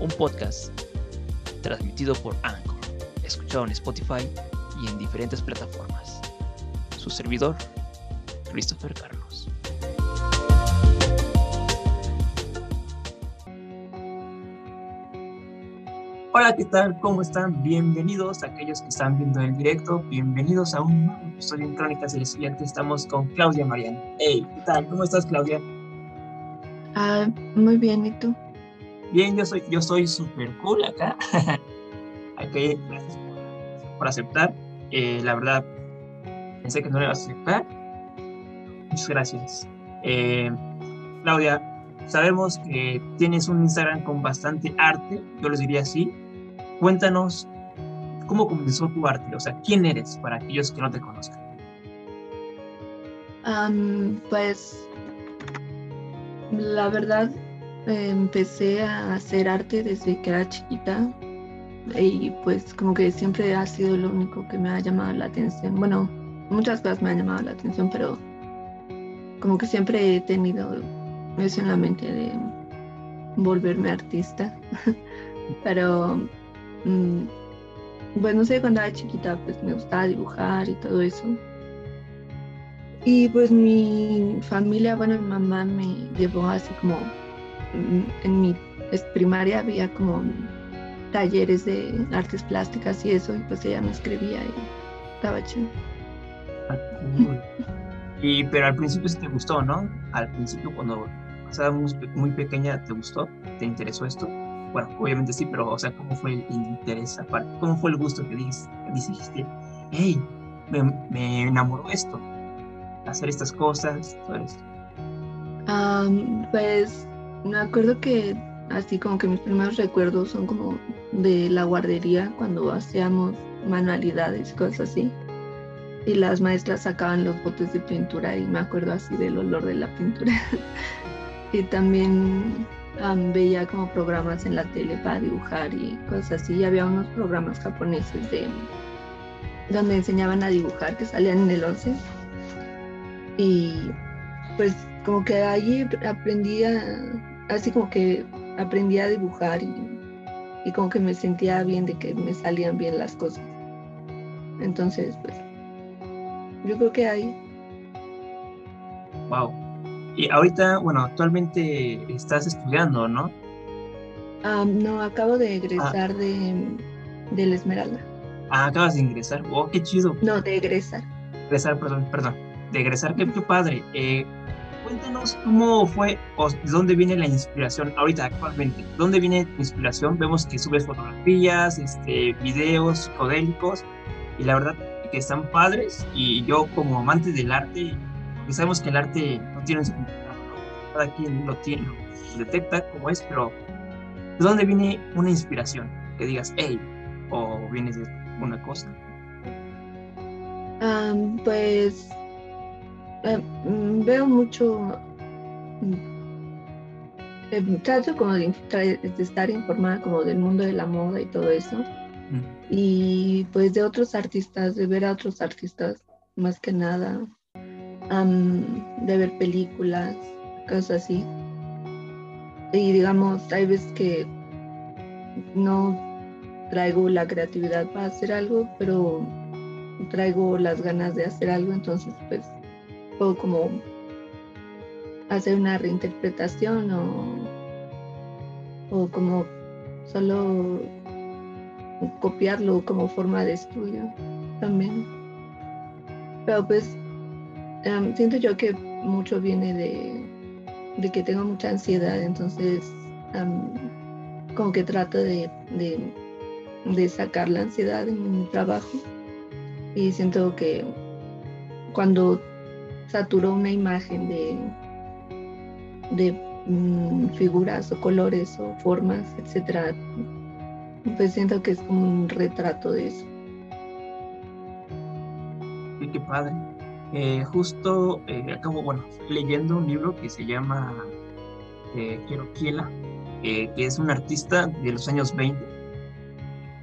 un podcast transmitido por Anchor, escuchado en Spotify y en diferentes plataformas. Su servidor, Christopher Carlos. Hola, ¿qué tal? ¿Cómo están? Bienvenidos a aquellos que están viendo el directo. Bienvenidos a un nuevo episodio en Crónicas del Estudiante. Estamos con Claudia Mariano. Hey, ¿qué tal? ¿Cómo estás, Claudia? Ah, muy bien, ¿y tú? Bien, yo soy yo soy súper cool acá. Gracias por, aceptar. Eh, la verdad, pensé que no le ibas a aceptar. Muchas gracias. Eh, Claudia, sabemos que tienes un Instagram con bastante arte, yo les diría así. Cuéntanos cómo comenzó tu arte, o sea, quién eres para aquellos que no te conozcan. pues la verdad empecé a hacer arte desde que era chiquita y pues como que siempre ha sido lo único que me ha llamado la atención. Bueno, muchas cosas me han llamado la atención, pero como que siempre he tenido eso en la mente de volverme artista. pero mm, pues no sé, cuando era chiquita pues me gustaba dibujar y todo eso. Y pues mi familia, bueno, mi mamá me llevó así como en mi primaria había como talleres de artes plásticas y eso, y pues ella me escribía y estaba chido. Y, pero al principio sí te gustó, ¿no? Al principio cuando estabas muy pequeña, ¿te gustó? ¿Te interesó esto? Bueno, obviamente sí, pero, o sea, ¿cómo fue el interés aparte? ¿Cómo fue el gusto que dijiste, hey, me, me enamoró esto? Hacer estas cosas, todo esto. pues me acuerdo que así como que mis primeros recuerdos son como de la guardería cuando hacíamos manualidades, cosas así. Y las maestras sacaban los botes de pintura y me acuerdo así del olor de la pintura. y también veía como programas en la tele para dibujar y cosas así. Y había unos programas japoneses de donde enseñaban a dibujar que salían en el 11. Y pues como que allí aprendí a, así como que aprendí a dibujar y, como que me sentía bien de que me salían bien las cosas. Entonces, pues, yo creo que ahí. Wow. Y ahorita, bueno, actualmente estás estudiando, ¿no? no, acabo de egresar ah. de, de la Esmeralda. Ah, acabas de ingresar. Oh, qué chido. No, de egresar. Egresar, perdón, perdón. De egresar, qué, qué padre. Eh, cuéntanos cómo fue o de dónde viene la inspiración ahorita actualmente. ¿Dónde viene tu inspiración? Vemos que subes fotografías, este, videos psicodélicos y la verdad que están padres y yo como amante del arte, porque sabemos que el arte no tiene un significado, cada quien lo tiene, lo detecta como es, pero ¿de dónde viene una inspiración? Que digas, hey, o vienes de una cosa. pues eh, mm, veo mucho, mm, eh, trato como de, estar informada como del mundo de la moda y todo eso. Y pues de otros artistas, de ver a otros artistas más que nada, de ver películas, cosas así. Y digamos, hay veces que no traigo la creatividad para hacer algo, pero traigo las ganas de hacer algo, entonces pues puedo como hacer una reinterpretación o, o como solo copiarlo como forma de estudio también. Pero pues em, siento yo que mucho viene de, de, que tengo mucha ansiedad, entonces em, como que trato de, de sacar la ansiedad en mi trabajo y siento que cuando saturó una imagen de, mm, figuras o colores o formas, etcétera. Pues siento que es como un retrato de eso. Sí, qué padre. Eh, justo eh, acabo, bueno, leyendo un libro que se llama eh, Quiero Kiela, que es un artista de los años 20.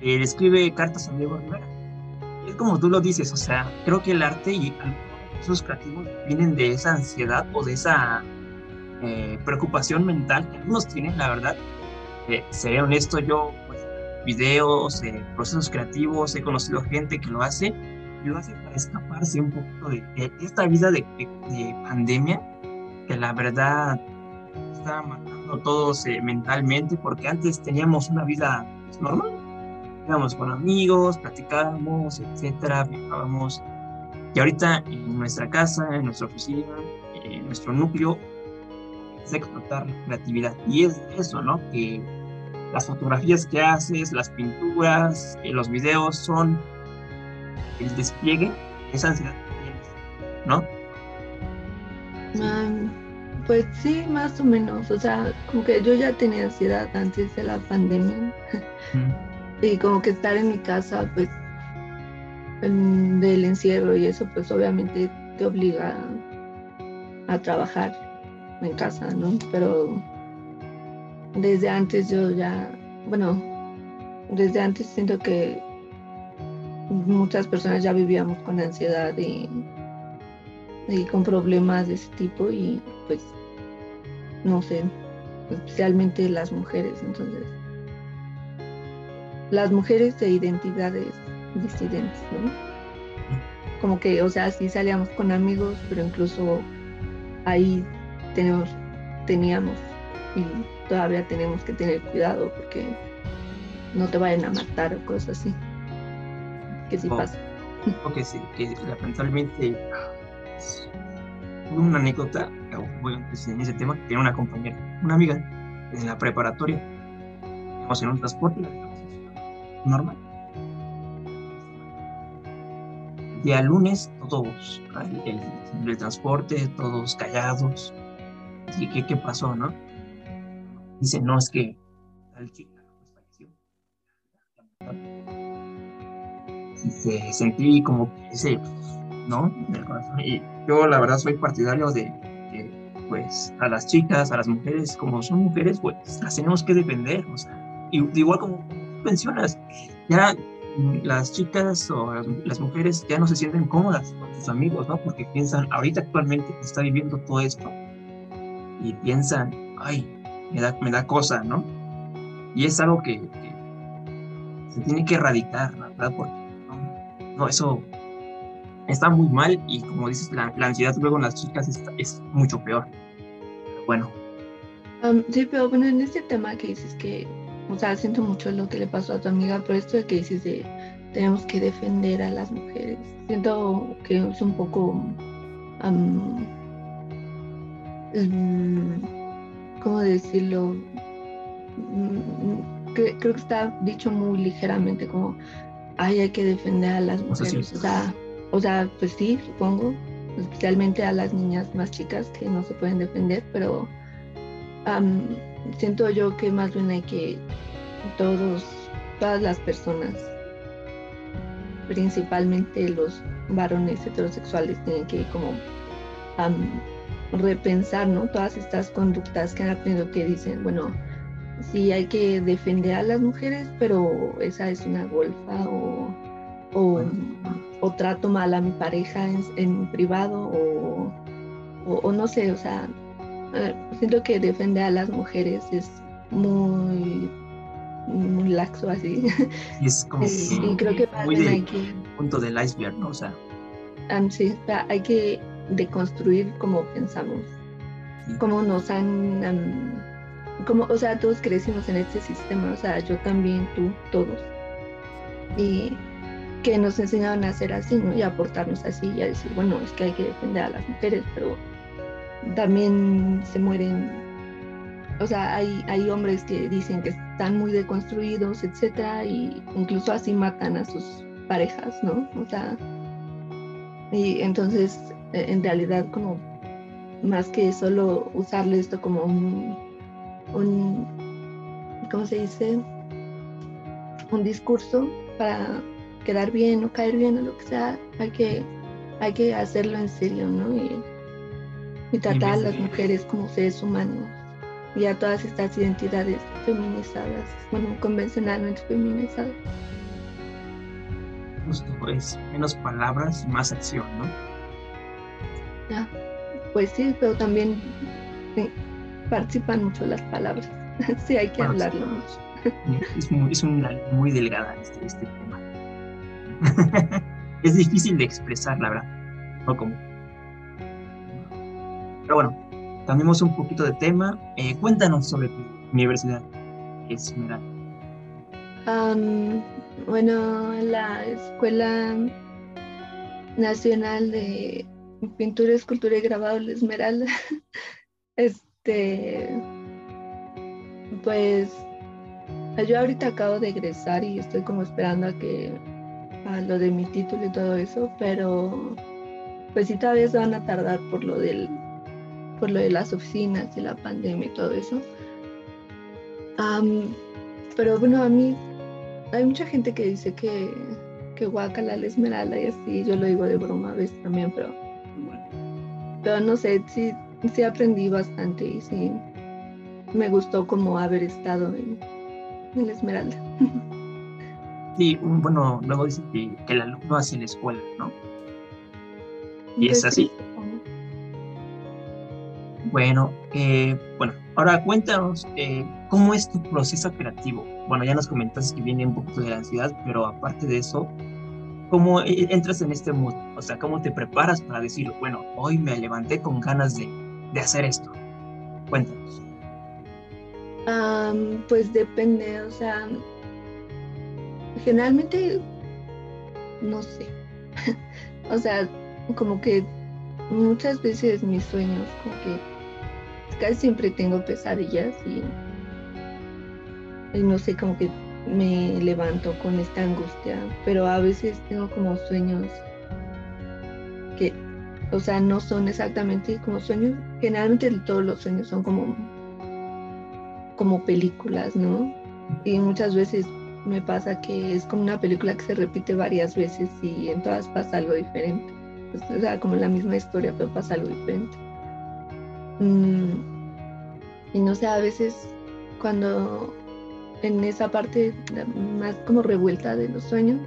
Él escribe cartas a Diego Rivera. Es como tú lo dices, o sea, creo que el arte y esos creativos vienen de esa ansiedad o de esa eh, preocupación mental que algunos tienen, la verdad. Eh, seré honesto, yo, pues, videos, eh, procesos creativos, he conocido gente que lo hace y lo hace para escaparse un poco de, esta vida de, de, pandemia que la verdad está matando a todos mentalmente porque antes teníamos una vida pues, normal. Íbamos con amigos, platicábamos, etcétera, viajábamos y ahorita en nuestra casa, en nuestra oficina, en nuestro núcleo, es explotar la creatividad. Y es eso, ¿no? Que las fotografías que haces, las pinturas, eh, los videos son el despliegue esa ansiedad que tienes, ¿no? pues sí, más o menos. O sea, como que yo ya tenía ansiedad antes de la pandemia. y como que estar en mi casa, pues del encierro y eso pues obviamente te obliga a trabajar en casa, ¿no? Pero desde antes yo ya, bueno, desde antes siento que muchas personas ya vivíamos con ansiedad y, y con problemas de ese tipo y pues no sé, especialmente las mujeres, entonces las mujeres de identidades disidentes, ¿no? Como que, o sea, sí salíamos con amigos, pero incluso ahí tenemos, teníamos y todavía tenemos que tener cuidado porque no te vayan a matar o cosas así. Que sí pasa. Ok, sí, que lamentablemente una anécdota, bueno, pues en ese tema, tiene una compañera, una amiga en la preparatoria, en un transporte normal día lunes, todos, el, el, transporte, todos callados. ¿Y qué, qué pasó, no? Dice, no, es que tal chica pues falleció. sentí como que ese, ¿no? Y yo la verdad soy partidario de que, pues, a las chicas, a las mujeres, como son mujeres, pues, las tenemos que defender, o sea, igual como mencionas, ya las chicas o las, mujeres ya no se sienten cómodas con sus amigos, ¿no? Porque piensan, ahorita actualmente está viviendo todo esto y piensan, ay, me da, me da cosa, ¿no? Y es algo que, se tiene que erradicar, ¿verdad? Porque no, eso está muy mal y como dices, la, ansiedad luego en las chicas es, mucho peor. bueno. sí, pero bueno, en este tema que dices que o sea, siento mucho lo que le pasó a tu amiga, pero esto de que dices de tenemos que defender a las mujeres, siento que es un poco, um, ¿cómo decirlo? Mm, creo que está dicho muy ligeramente como, ay, hay que defender a las mujeres. O sea, o sea, pues sí, supongo, especialmente a las niñas más chicas que no se pueden defender, pero siento yo que más bien hay que todos, todas las personas, principalmente los varones heterosexuales, tienen que como repensar, ¿no? Todas estas conductas que han aprendido que dicen, bueno, sí hay que defender a las mujeres, pero esa es una golfa o, o, trato mal a mi pareja en, privado o, o, no sé, o sea, siento que defender a las mujeres es muy muy laxo así. Y es como y creo que muy hay que, punto del iceberg, ¿no? O sea, sí, hay que deconstruir cómo pensamos, cómo nos han, como, o sea, todos crecimos en este sistema, o sea, yo también, tú, todos. Y que nos enseñaron a hacer así, ¿no? Y a portarnos así y a decir, bueno, es que hay que defender a las mujeres, pero también se mueren, o sea, hay, hay hombres que dicen que están muy deconstruidos, etcétera, y incluso así matan a sus parejas, ¿no? O sea, y entonces, e, en realidad, como más que solo usarlo esto como un, un ¿cómo se dice? Un discurso para quedar bien o caer bien o lo que sea, hay que, hay que hacerlo en serio, ¿no? Y tratar a las mujeres como seres humanos y a todas estas identidades feminizadas, bueno, convencionalmente feminizadas. Justo, es menos palabras y más acción, ¿no? Ya, pues sí, pero también participan mucho las palabras. sí, hay que hablarlo mucho. Es muy, es muy delgada este, este tema. es difícil de expresar, la verdad. No como. Pero bueno, cambiemos un poquito de tema. Eh, cuéntanos sobre tu universidad, Esmeralda. Bueno, la Escuela Nacional de Pintura, Escultura y Grabado de Esmeralda, este, pues yo ahorita acabo de egresar y estoy como esperando a que a lo de mi título y todo eso, pero pues sí todavía se van a tardar por lo del por lo de las oficinas y la pandemia y todo eso. pero bueno, a mí hay mucha gente que dice que, que guacala la esmeralda y así, yo lo digo de broma a veces también, pero, pero no sé, sí, sí aprendí bastante y sí me gustó como haber estado en, en la esmeralda. Sí, bueno, luego dice que, el alumno hace la escuela, ¿no? Y es así. Bueno, eh, bueno, ahora cuéntanos eh, cómo es tu proceso creativo. Bueno, ya nos comentaste que viene un poco de la ansiedad, pero aparte de eso, ¿cómo e, entras en este mood? O sea, ¿cómo te preparas para decir, bueno, hoy me levanté con ganas de, de hacer esto? Cuéntanos. pues depende, o sea, generalmente, no sé, o sea, como que muchas veces mis sueños, como que casi siempre tengo pesadillas y, no sé, como que me levanto con esta angustia, pero a veces tengo como sueños que, o sea, no son exactamente como sueños, generalmente todos los sueños son como, como películas, ¿no? Y muchas veces me pasa que es como una película que se repite varias veces y en todas pasa algo diferente. o sea, como la misma historia, pero pasa algo diferente. Mm, y no sé, a veces cuando en esa parte más como revuelta de los sueños,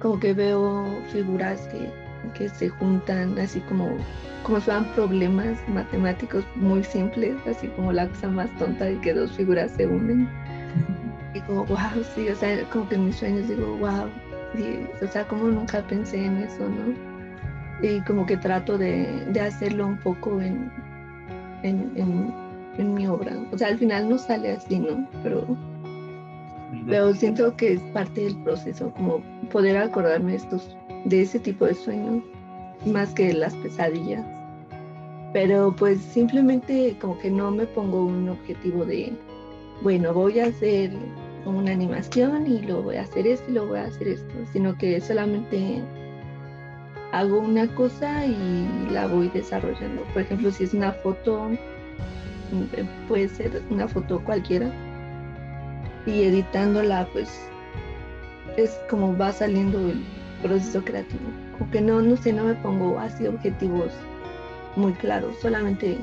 como que veo figuras que, que se juntan así como, como si fueran problemas matemáticos muy simples, así como la cosa más tonta de que dos figuras se unen y como, wow, sí, o sea, como que en mis sueños digo, wow, o sea, como nunca pensé en eso, ¿no? Y como que trato de, de hacerlo un poco en, en, en, mi obra. O sea, al final no sale así, ¿no? Pero, pero siento que es parte del proceso, como poder acordarme estos, de ese tipo de sueños, más que las pesadillas. Pero pues simplemente como que no me pongo un objetivo de, bueno, voy a hacer una animación y lo voy a hacer esto y lo voy a hacer esto, sino que solamente hago una cosa y la voy desarrollando. Por ejemplo, si es una foto, mm, puede ser una foto cualquiera y editándola pues es como va saliendo el proceso creativo. Como que no, no sé, no me pongo así objetivos muy claros, solamente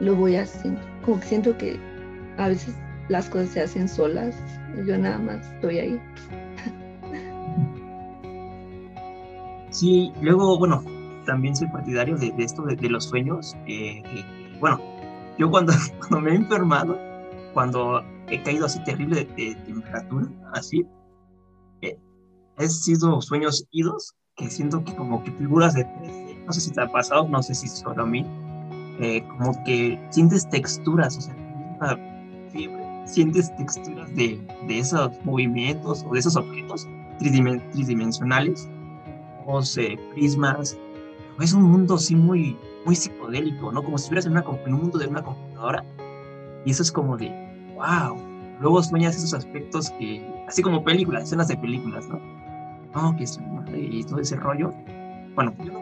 lo voy haciendo. Como que siento que a veces las cosas se hacen solas, yo nada más estoy ahí. Sí, luego, bueno, también soy partidario de, esto de, los sueños. Eh, bueno, yo cuando, cuando me he enfermado, cuando he caído así terrible de, temperatura, así, eh, he sido sueños idos, que siento que como que figuras de no sé si te ha pasado, no sé si solo a mí, eh, como que sientes texturas, o sea, fiebre sientes texturas de, de esos movimientos o de esos objetos tridimensionales, o sea, prismas. Es un mundo así muy, muy psicodélico, ¿no? Como si estuvieras en, una, en un mundo de una computadora. Y eso es como de, wow. Luego sueñas esos aspectos que, así como películas, escenas de películas, ¿no? No, que es y todo ese rollo. Bueno, yo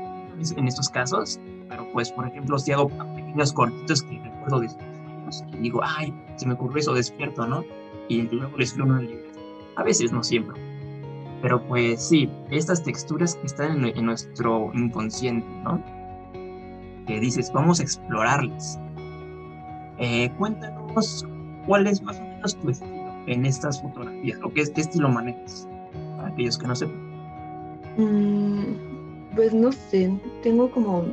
en estos casos, pero pues, por ejemplo, si hago pequeños cortitos que recuerdo de años, y digo, ay, se me ocurrió eso, despierto, ¿no? Y luego les escribo una libreta. A veces, no siempre. Pero pues sí, estas texturas que están en, nuestro inconsciente, ¿no? Que dices, vamos a explorarlas. Eh, cuéntanos cuál es más o menos tu estilo en estas fotografías, o qué, qué estilo manejas, para aquellos que no sepan. Mm, pues no sé, tengo como,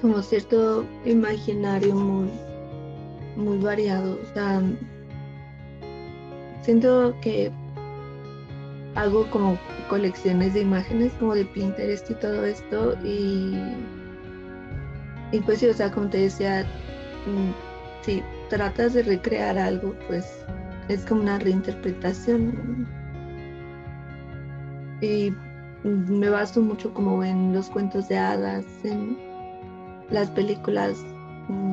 como cierto imaginario muy, muy variado. O sea, siento que hago como colecciones de imágenes como de Pinterest y todo esto y, pues sí, o sea, como te decía, mm, si tratas de recrear algo, pues es como una reinterpretación. Y me baso mucho como en los cuentos de hadas, en las películas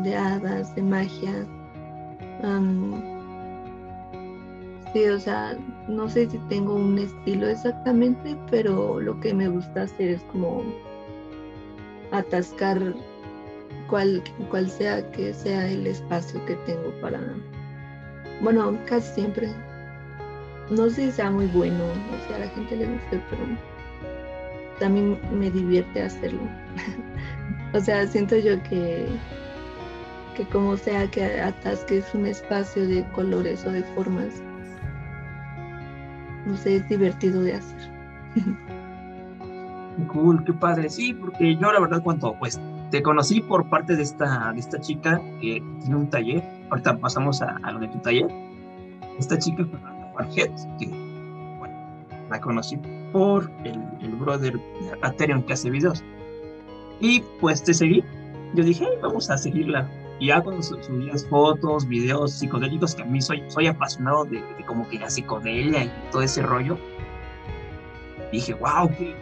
de hadas, de magia. sí, o sea, no sé si tengo un estilo exactamente, pero lo que me gusta hacer es como atascar cual, cual sea que sea el espacio que tengo para, bueno, casi siempre. No sé si sea muy bueno, o sea, a la gente le gusta, pero también me divierte hacerlo. o sea, siento yo que, que como sea que atasques un espacio de colores o de formas, no sé, es divertido de hacer. cool, qué padre. Sí, porque yo la verdad cuando pues te conocí por parte de esta, de esta chica que tiene un taller, ahorita pasamos a, lo de tu taller, esta chica Fernanda Farget, que la conocí por el, el brother Aterion que hace videos. Y pues te seguí. Yo dije, vamos a seguirla. Y ya cuando subías fotos, videos psicodélicos, que a mí soy, soy apasionado de, como que la psicodelia y todo ese rollo, dije, wow, qué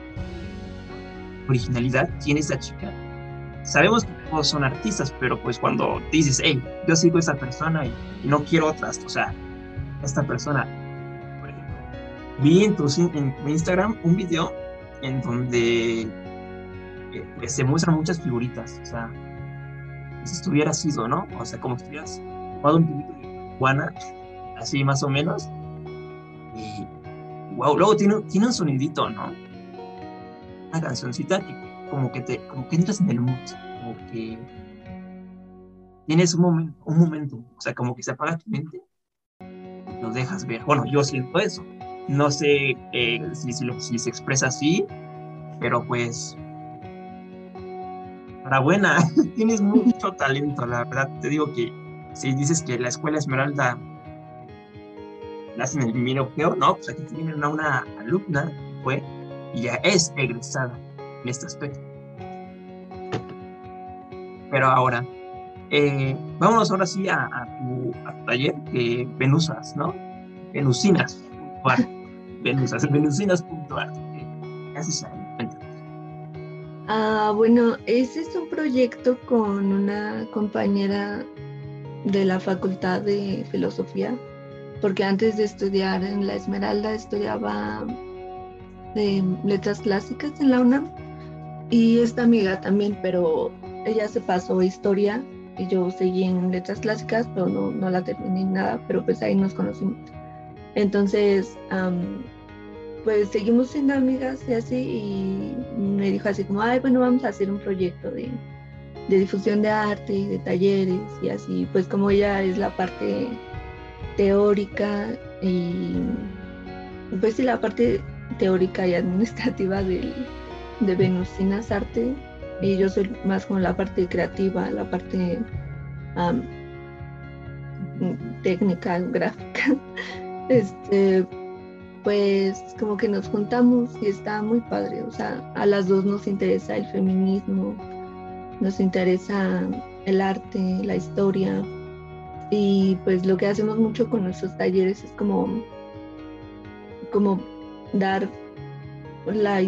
originalidad tiene esa chica. Sabemos que todos son artistas, pero pues cuando dices, hey, yo sigo a esa persona y, y no quiero otras, o sea, esta persona vi en tu, en Instagram un video en donde eh, se muestran muchas figuritas, o sea, si estuviera sido, ¿no? O sea, como si estuvieras jugado un poquito de Juana, así más o menos. Y wow, luego tiene, tiene un sonidito, ¿no? Una cancioncita que como que te, como que entras en el mood, como que tienes un momento, un momento, o sea, como que se apaga tu mente, y lo dejas ver. Bueno, yo siento eso. No sé eh, si, si, se expresa así, pero pues enhorabuena, tienes mucho talento, la verdad. Te digo que si dices que la escuela Esmeralda la hacen el minopeo, no, pues aquí tienen a una alumna fue y ya es egresada en este aspecto. Pero ahora, eh, vámonos ahora sí a, tu, taller de Venusas, ¿no? Venusinas. Venusas, venusinas.art. Ah, bueno, ese es un proyecto con una compañera de la Facultad de Filosofía, porque antes de estudiar en la Esmeralda estudiaba de letras clásicas en la UNAM y esta amiga también, pero ella se pasó historia y yo seguí en letras clásicas, pero no, no la terminé nada, pero pues ahí nos conocimos. Entonces, pues seguimos siendo amigas y así, y me dijo así como, ay, bueno, vamos a hacer un proyecto de, difusión de arte y de talleres y así, pues como ella es la parte teórica y pues sí, la parte teórica y administrativa de Venusinas Arte, y yo soy más como la parte creativa, la parte técnica, gráfica. Este, pues como que nos juntamos y está muy padre, o sea, a las dos nos interesa el feminismo, nos interesa el arte, la historia y pues lo que hacemos mucho con nuestros talleres es como, como dar la,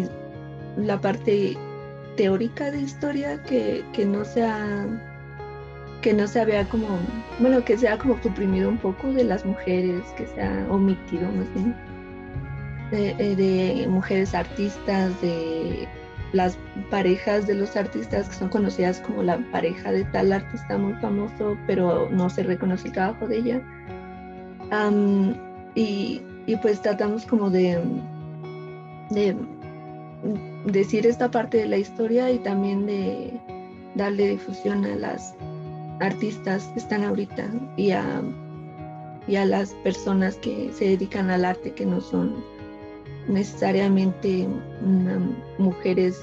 la parte teórica de historia que, que no sea que no se había como, bueno, que sea como suprimido un poco de las mujeres, que se ha omitido más bien, de, eh, mujeres artistas, de las parejas de los artistas que son conocidas como la pareja de tal artista muy famoso, pero no se reconoce el trabajo de ella. y, y, pues tratamos como de, de decir esta parte de la historia y también de darle difusión a las artistas que están ahorita y a, y a las personas que se dedican al arte que no son necesariamente mujeres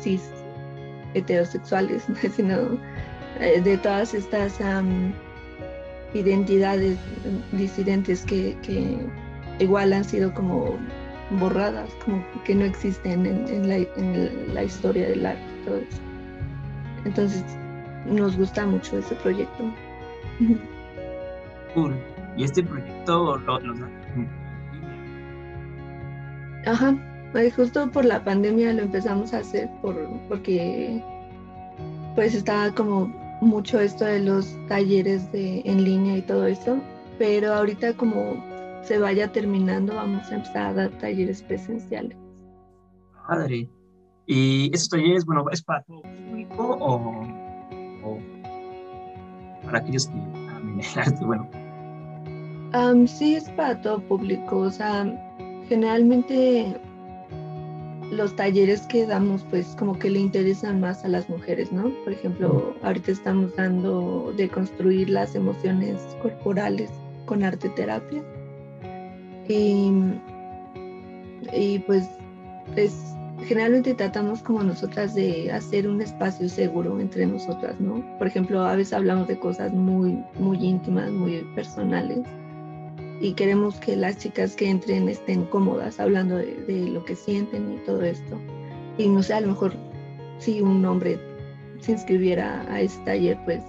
cis heterosexuales, sino eh, de todas estas identidades disidentes que, igual han sido como borradas, como que no existen en, la, en, la, historia del arte. Entonces, nos gusta mucho ese proyecto. Y este proyecto lo, lo, Ajá, justo por la pandemia lo empezamos a hacer por, porque pues estaba como mucho esto de los talleres de, en línea y todo eso, pero ahorita como se vaya terminando vamos a empezar a dar talleres presenciales. Padre. ¿Y esos talleres, bueno, es para todo público o, para aquellos que el arte? Bueno. sí, es para todo público, o sea, generalmente los talleres que damos pues como que le interesan más a las mujeres, ¿no? Por ejemplo, ahorita estamos dando de construir las emociones corporales con arte terapia. Y, y pues, pues generalmente tratamos como nosotras de hacer un espacio seguro entre nosotras, ¿no? Por ejemplo, a veces hablamos de cosas muy, muy íntimas, muy personales y queremos que las chicas que entren estén cómodas hablando de, lo que sienten y todo esto. Y no sé, a lo mejor si un hombre se inscribiera a este taller, pues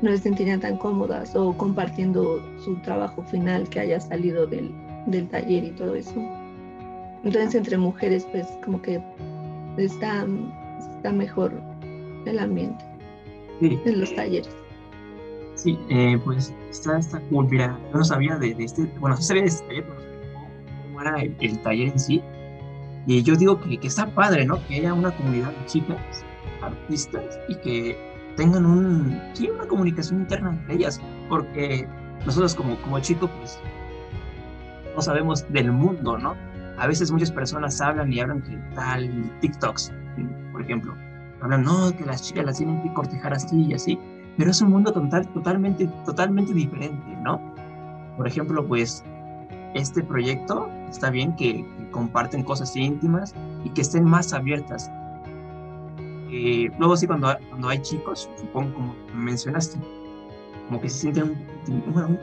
no se sentirían tan cómodas o compartiendo su trabajo final que haya salido del, del taller y todo eso. Entonces entre mujeres pues como que está, está mejor el ambiente en los talleres. Sí, eh, pues está, está cool. Mira, yo no sabía de, este, bueno, sí sabía de este taller, pero no sabía cómo, era el, taller en sí. Y yo digo que, que, está padre, ¿no? Que haya una comunidad de chicas, artistas, y que tengan un, sí, una comunicación interna entre ellas, porque nosotros como, como chicos, pues, no sabemos del mundo, ¿no? A veces muchas personas hablan y hablan que tal TikToks, por ejemplo, hablan, no, que las chicas las tienen que cortejar así y así, pero es un mundo total, totalmente, totalmente diferente, ¿no? Por ejemplo, pues este proyecto está bien que, comparten cosas íntimas y que estén más abiertas. Eh, luego sí, cuando, cuando hay chicos, supongo como mencionaste, como que se sienten un,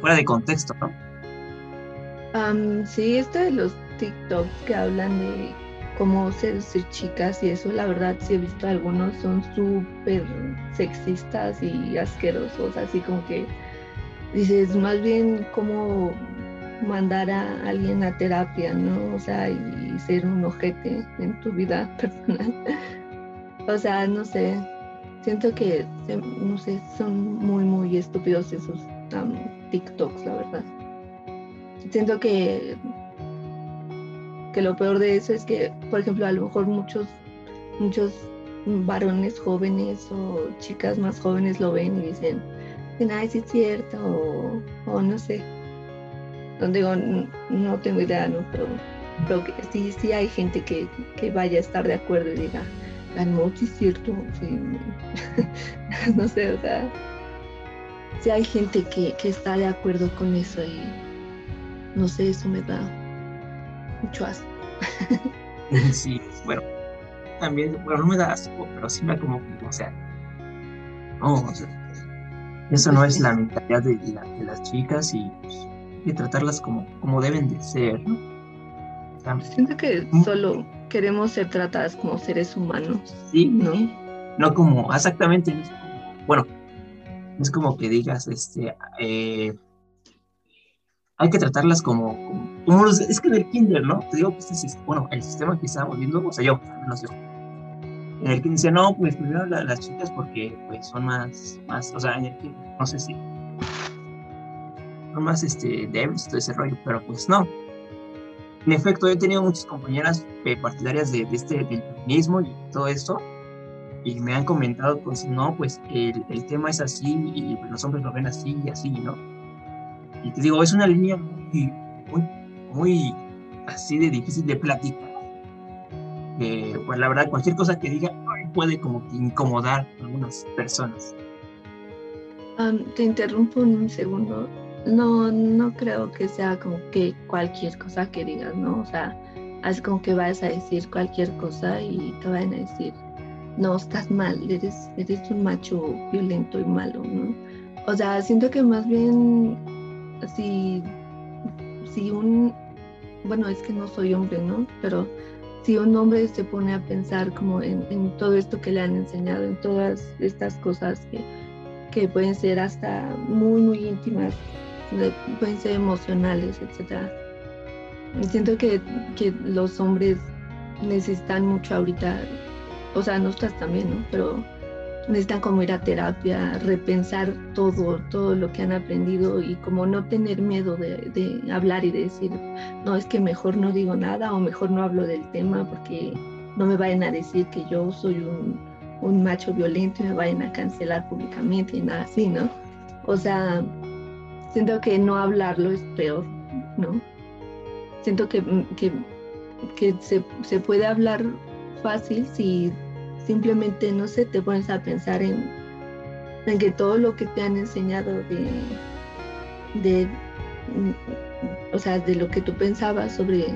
fuera de contexto, ¿no? sí, esto de los TikToks que hablan de cómo seducir chicas y eso la verdad sí he visto algunos son súper sexistas y asquerosos, así como que dices más bien cómo mandar a alguien a terapia, ¿no? O sea, y ser un ojete en tu vida personal. o sea, no sé, siento que, no sé, son muy, muy estúpidos esos TikToks, la verdad. Siento que que lo peor de eso es que, por ejemplo, a lo mejor muchos, muchos varones jóvenes o chicas más jóvenes lo ven y dicen, ay, sí es cierto, o, no sé. No digo, no, tengo idea, ¿no? Pero, pero que sí, sí hay gente que, que vaya a estar de acuerdo y diga, la no, sí es cierto, no sé, o sea, sí hay gente que, que está de acuerdo con eso y no sé, eso me da mucho asco. sí, bueno, también, bueno, no me da asco, pero sí me como que, o sea, no, o sea, eso no es la mentalidad de, las chicas y, y, tratarlas como, como deben de ser, ¿no? Siento que solo queremos ser tratadas como seres humanos. Sí, ¿no? No como, exactamente, bueno, es como que digas, este, eh, hay que tratarlas como, como, es que en el kinder, ¿no? Te digo que este bueno, el sistema que estábamos viendo, o sea, yo, al menos yo, en el que decía, no, pues primero las chicas porque pues son más, más, o sea, en el kinder, no sé si, son más, este, débiles, todo ese rollo, pero pues no. en efecto, he tenido muchas compañeras eh, partidarias de, este, del feminismo y todo esto, y me han comentado, pues no, pues el, el tema es así y pues, los hombres lo ven así y así, ¿no? Y te digo, es una línea muy, muy, muy así de difícil de platicar. pues la verdad, cualquier cosa que diga puede como incomodar a algunas personas. te interrumpo un segundo. No, no creo que sea como que cualquier cosa que digas, ¿no? O sea, es como que vas a decir cualquier cosa y te van a decir, no, estás mal, eres, eres un macho violento y malo, ¿no? O sea, siento que más bien si, si un, bueno, es que no soy hombre, ¿no? Pero si un hombre se pone a pensar como en, en todo esto que le han enseñado, en todas estas cosas que, que pueden ser hasta muy, muy íntimas, pueden ser emocionales, etc. Siento que, que los hombres necesitan mucho ahorita, o sea, nosotras también, ¿no? Pero necesitan como ir a terapia, repensar todo, todo lo que han aprendido y como no tener miedo de, hablar y de decir, no, es que mejor no digo nada o mejor no hablo del tema porque no me vayan a decir que yo soy un, macho violento y me vayan a cancelar públicamente y nada así, ¿no? O sea, siento que no hablarlo es peor, ¿no? Siento que, que, se puede hablar fácil si simplemente, no sé, te pones a pensar en, en que todo lo que te han enseñado de, de, o sea, de lo que tú pensabas sobre,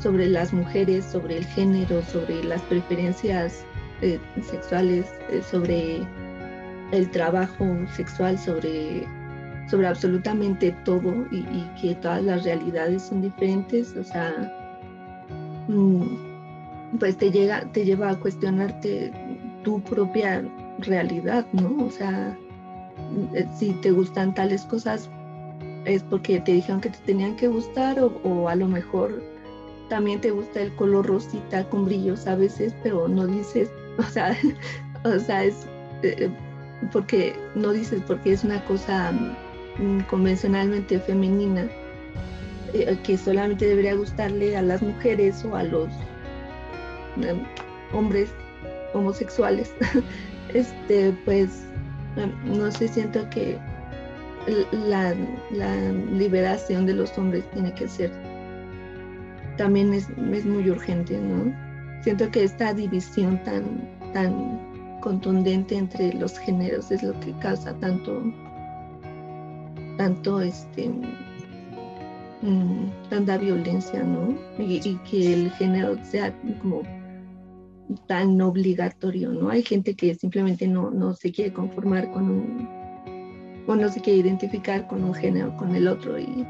sobre las mujeres, sobre el género, sobre las preferencias eh, sexuales, eh, sobre el trabajo sexual, sobre, sobre absolutamente todo y, que todas las realidades son diferentes, o sea, mm, pues te, llega, te lleva a cuestionarte tu propia realidad, ¿no? O sea, eh, si te gustan tales cosas es porque te dijeron que te tenían que gustar o, a lo mejor también te gusta el color rosita con brillos a veces, pero no dices, o sea, o sea, es eh, porque no dices porque es una cosa mm, convencionalmente femenina eh, que solamente debería gustarle a las mujeres o a los hombres homosexuales, este, pues no sé, siento que la, liberación de los hombres tiene que ser, también es, muy urgente, ¿no? Siento que esta división tan, tan contundente entre los géneros es lo que causa tanto, tanto este, mm, tanta violencia, ¿no? y, que el género sea como tan obligatorio, ¿no? Hay gente que simplemente no, no se quiere conformar con un, o no se quiere identificar con un género, con el otro, y,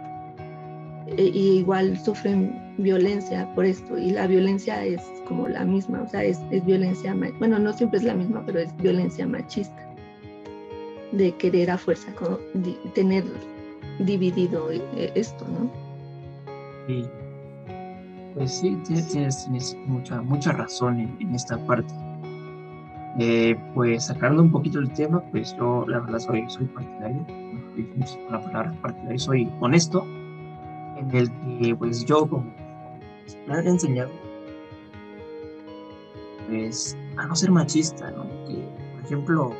e, igual sufren violencia por esto, y la violencia es como la misma, o sea, es, es violencia, bueno, no siempre es la misma, pero es violencia machista, de querer a fuerza tener dividido eh, esto, ¿no? Sí. Pues sí, tienes, mucha, mucha razón en, esta parte. Eh, pues sacando un poquito el tema, pues yo la verdad soy, soy partidario, la palabra partidario, soy honesto, en el que pues yo como me han enseñado pues a no ser machista, ¿no? Que por ejemplo,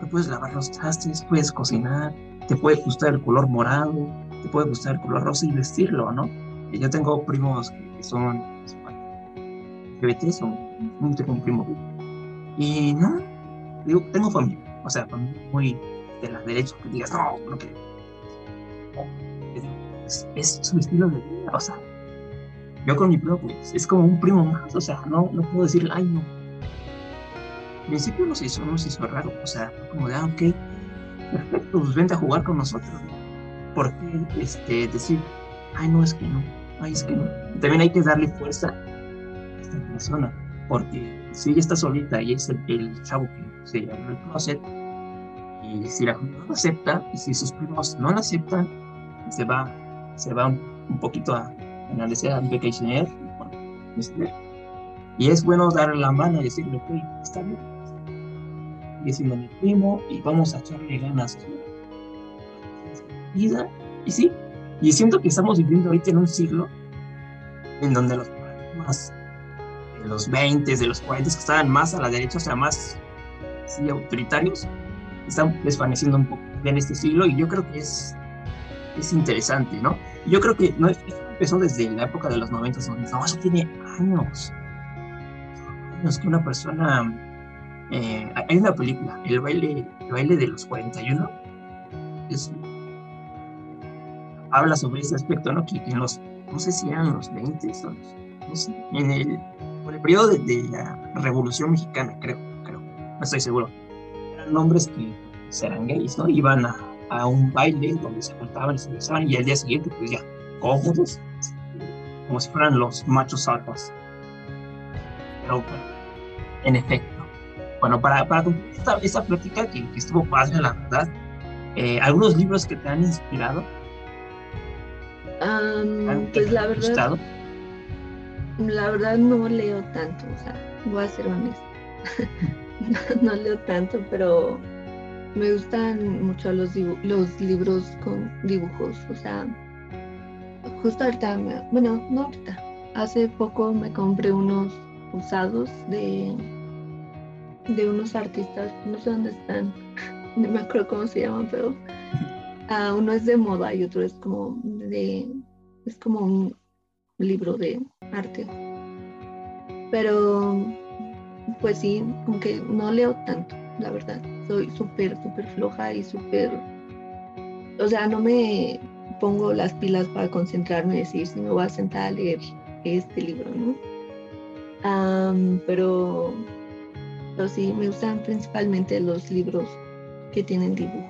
te puedes lavar los trastes, puedes cocinar, te puede gustar el color morado, te puede gustar el color rosa y vestirlo, ¿no? Yo tengo primos que son LGBT, son, tengo un primo. Y no, digo, tengo familia, o sea, familia muy de la derecha, que digas, no, no que. Es, es, su estilo de vida, o sea, yo con mi primo, pues, es como un primo más, o sea, no, no puedo decir, ay, no. Al principio nos hizo, nos hizo raro, o sea, como de, ah, ok, perfecto, pues vente a jugar con nosotros. ¿Por qué este, decir, ay, no, es que no? Es que no. También hay que darle fuerza a esta persona, porque si ella está solita y es el, chavo que se llama el y si la no lo acepta, y si sus primos no lo aceptan, se va, se va un, poquito a analizar a vacationer, este, y es bueno darle la mano y decirle, ok, está bien, y siendo mi primo, y vamos a echarle ganas. Y sí, Y siento que estamos viviendo ahorita en un siglo en donde los paradigmas de los 20, de los 40 que estaban más a la derecha, o sea, más autoritarios, están desvaneciendo un poco en este siglo y yo creo que es, es interesante, ¿no? Yo creo que no, empezó desde la época de los 90, donde no, eso tiene años, años que una persona, eh, hay una película, el baile, el baile de los 41, es, habla sobre ese aspecto, ¿no? Que en los, no sé si eran los 20, son, no sé, en el, en el periodo de, de, la Revolución Mexicana, creo, creo, no estoy seguro, eran hombres que eran gays, ¿no? Iban a, a un baile donde se juntaban y se besaban y al día siguiente, pues ya, cómodos, como si fueran los machos alfas. Pero bueno, en efecto. Bueno, para, para esta, esta plática que, que, estuvo padre, la verdad, eh, ¿algunos libros que te han inspirado? Um, pues la verdad, gustado? la verdad no leo tanto, o sea, voy a ser honesta. no, no leo tanto, pero me gustan mucho los, los libros con dibujos, o sea, justo ahorita, bueno, no ahorita, hace poco me compré unos usados de, de unos artistas, no sé dónde están, no me acuerdo cómo se llaman, pero uh, uno es de moda y otro es como de, es como un libro de arte. Pero, pues sí, aunque no leo tanto, la verdad, soy súper, súper floja y súper, o sea, no me pongo las pilas para concentrarme y decir si me voy a sentar a leer este libro, ¿no? Pero, pero sí, me gustan principalmente los libros que tienen dibujo.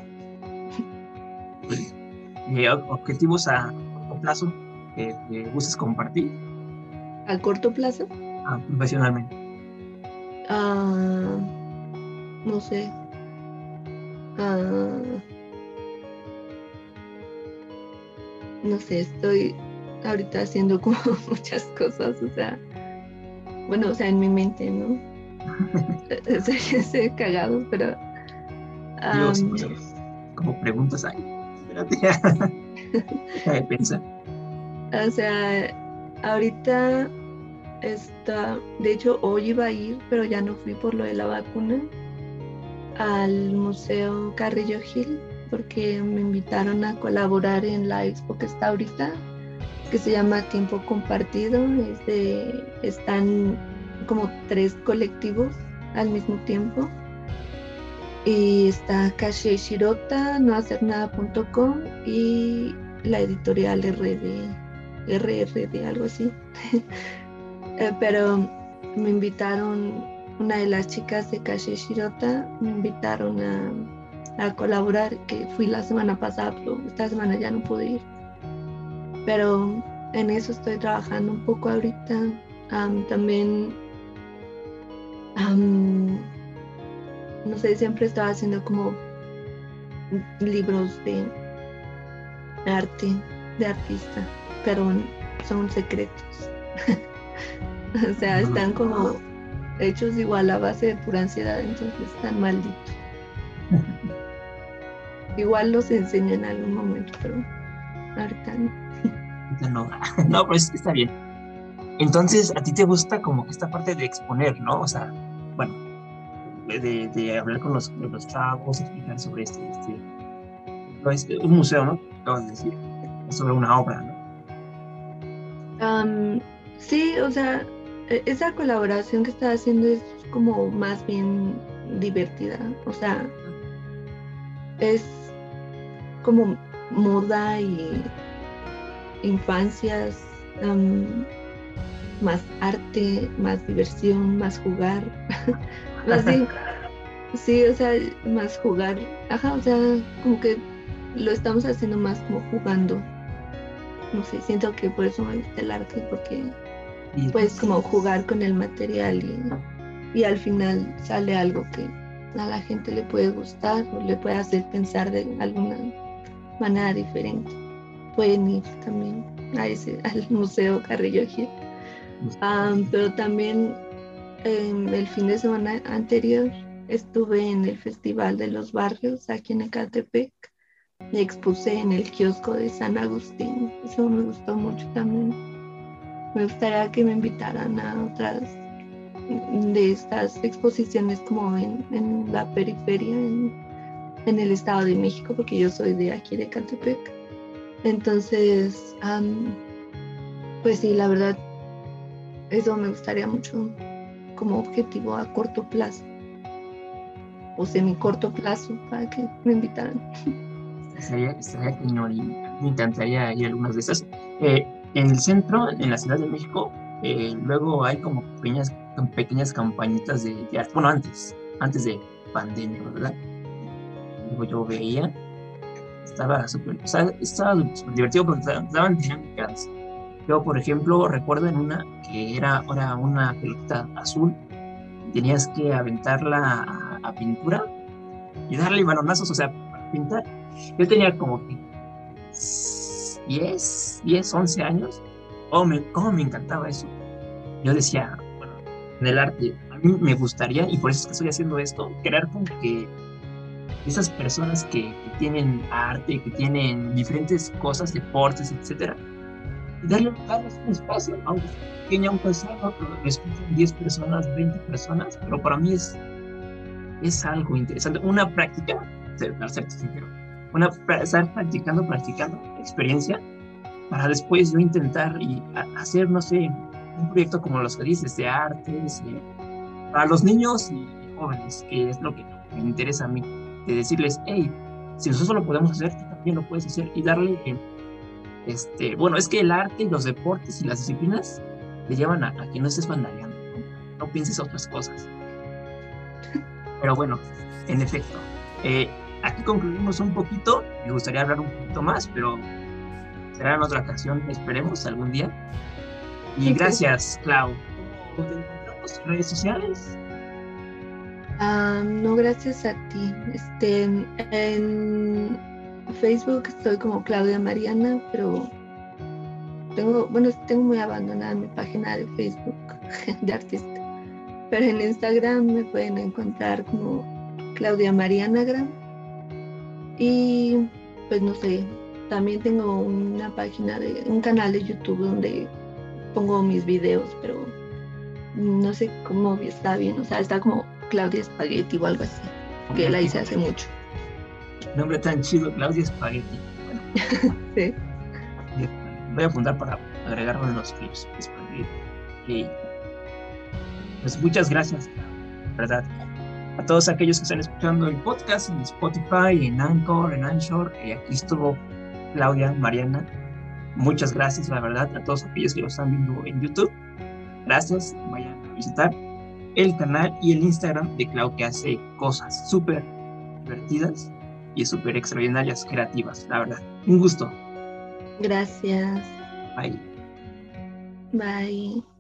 ¿Y objetivos a corto plazo que te gustes compartir? ¿A corto plazo? Ah, profesionalmente. Uh, no sé. Uh, no sé, estoy ahorita haciendo como muchas cosas, o sea, bueno, o sea, en mi mente, ¿no? Estoy cagado, pero... Dios, um, como preguntas ahí. O sea, ahorita está, de hecho hoy iba a ir, pero ya no fui por lo de la vacuna, al Museo Carrillo Gil porque me invitaron a colaborar en la expo que está ahorita, que se llama Tiempo Compartido. Es de, están como tres colectivos al mismo tiempo. Y está Cache Shirota, nohacernada.com y la editorial RD, RRD, algo así. Eh, pero me invitaron, una de las chicas de Cache Shirota me invitaron a a colaborar, que fui la semana pasada, pero esta semana ya no pude ir. Pero en eso estoy trabajando un poco ahorita. también, no sé, siempre estaba haciendo como libros de arte, de artista, pero son secretos. o sea, están como hechos igual a base de pura ansiedad, entonces están malditos. Igual los enseño en algún momento, pero ahorita no. No, no, pues está bien. Entonces, a ti te gusta como esta parte de exponer, ¿no? O sea, bueno, de, hablar con los, chavos, explicar sobre este, este, un museo, ¿no? De decir, sobre una obra, ¿no? Sí, o sea, e, esa colaboración que está haciendo es como más bien divertida, o sea, es como moda y infancias, más arte, más diversión, más jugar. sí, o sea, más jugar. Ajá, o sea, como que lo estamos haciendo más como jugando. No sé, siento que por eso me gusta el arte, porque puedes como jugar con el material y, y al final sale algo que a la gente le puede gustar o le puede hacer pensar de alguna manera diferente. Pueden ir también a ese, al Museo Carrillo Gil. pero también el fin de semana anterior estuve en el Festival de los Barrios aquí en Ecatepec me expuse en el kiosco de San Agustín. Eso me gustó mucho también. Me gustaría que me invitaran a otras de estas exposiciones como en, la periferia, en, en, el Estado de México, porque yo soy de aquí de Catepec. Entonces, pues sí, la verdad, eso me gustaría mucho como objetivo a corto plazo o semi corto plazo para que me invitaran. Estaría, estaría y me encantaría ir algunas de. Eh, en el centro, en la Ciudad de México, eh, luego hay como pequeñas, pequeñas campañitas de, arte. Bueno, antes, antes de pandemia, ¿verdad? Luego yo veía, estaba súper, estaba divertido porque daban dinámicas. Yo, por ejemplo, recuerdo en una que era, era una pelota azul, tenías que aventarla a, pintura y darle balonazos, o sea, para pintar yo tenía como 10, 10, 11 años. Oh, me, me encantaba eso. Yo decía, bueno, en el arte, a mí me gustaría, y por eso es que estoy haciendo esto, crear como que esas personas que, tienen arte, que tienen diferentes cosas, deportes, etcétera, darle, darles un espacio, aunque sea pequeña, aunque sea, lo escuchan 10 personas, 20 personas, pero para mí es, es algo interesante. Una práctica, al ser sincero, una, estar practicando, practicando experiencia para después yo intentar y hacer, no sé, un proyecto como los que dices, de artes, para los niños y jóvenes, que es lo que me interesa a mí, de decirles, hey, si nosotros lo podemos hacer, tú también lo puedes hacer y darle, este, bueno, es que el arte y los deportes y las disciplinas te llevan a, que no estés vandaleando, ¿no? no pienses otras cosas. Pero bueno, en efecto, eh, aquí concluimos un poquito. Me gustaría hablar un poquito más, pero será en otra ocasión, esperemos algún día. Y gracias, Clau. ¿Cómo te encontramos en redes sociales? no, gracias a ti. Este, en Facebook estoy como Claudia Mariana, pero tengo, bueno, tengo muy abandonada mi página de Facebook de artista. Pero en Instagram me pueden encontrar como Claudia Mariana Gran y pues no sé, también tengo una página de un canal de YouTube donde pongo mis videos, pero no sé cómo está bien, o sea, está como Claudia Spaghetti o algo así, que la hice hace mucho. Nombre tan chido, Claudia Spaghetti. sí. Voy a apuntar para agregarlo en los clips. Spaghetti. Pues muchas gracias, ¿verdad? a todos aquellos que están escuchando el podcast en Spotify, en Anchor, en Anchor. y aquí estuvo Claudia, Mariana. Muchas gracias, la verdad, a todos aquellos que lo están viendo en YouTube. Gracias, vayan a visitar el canal y el Instagram de Clau que hace cosas súper divertidas y súper extraordinarias, creativas, la verdad. Un gusto. Gracias. Bye. Bye.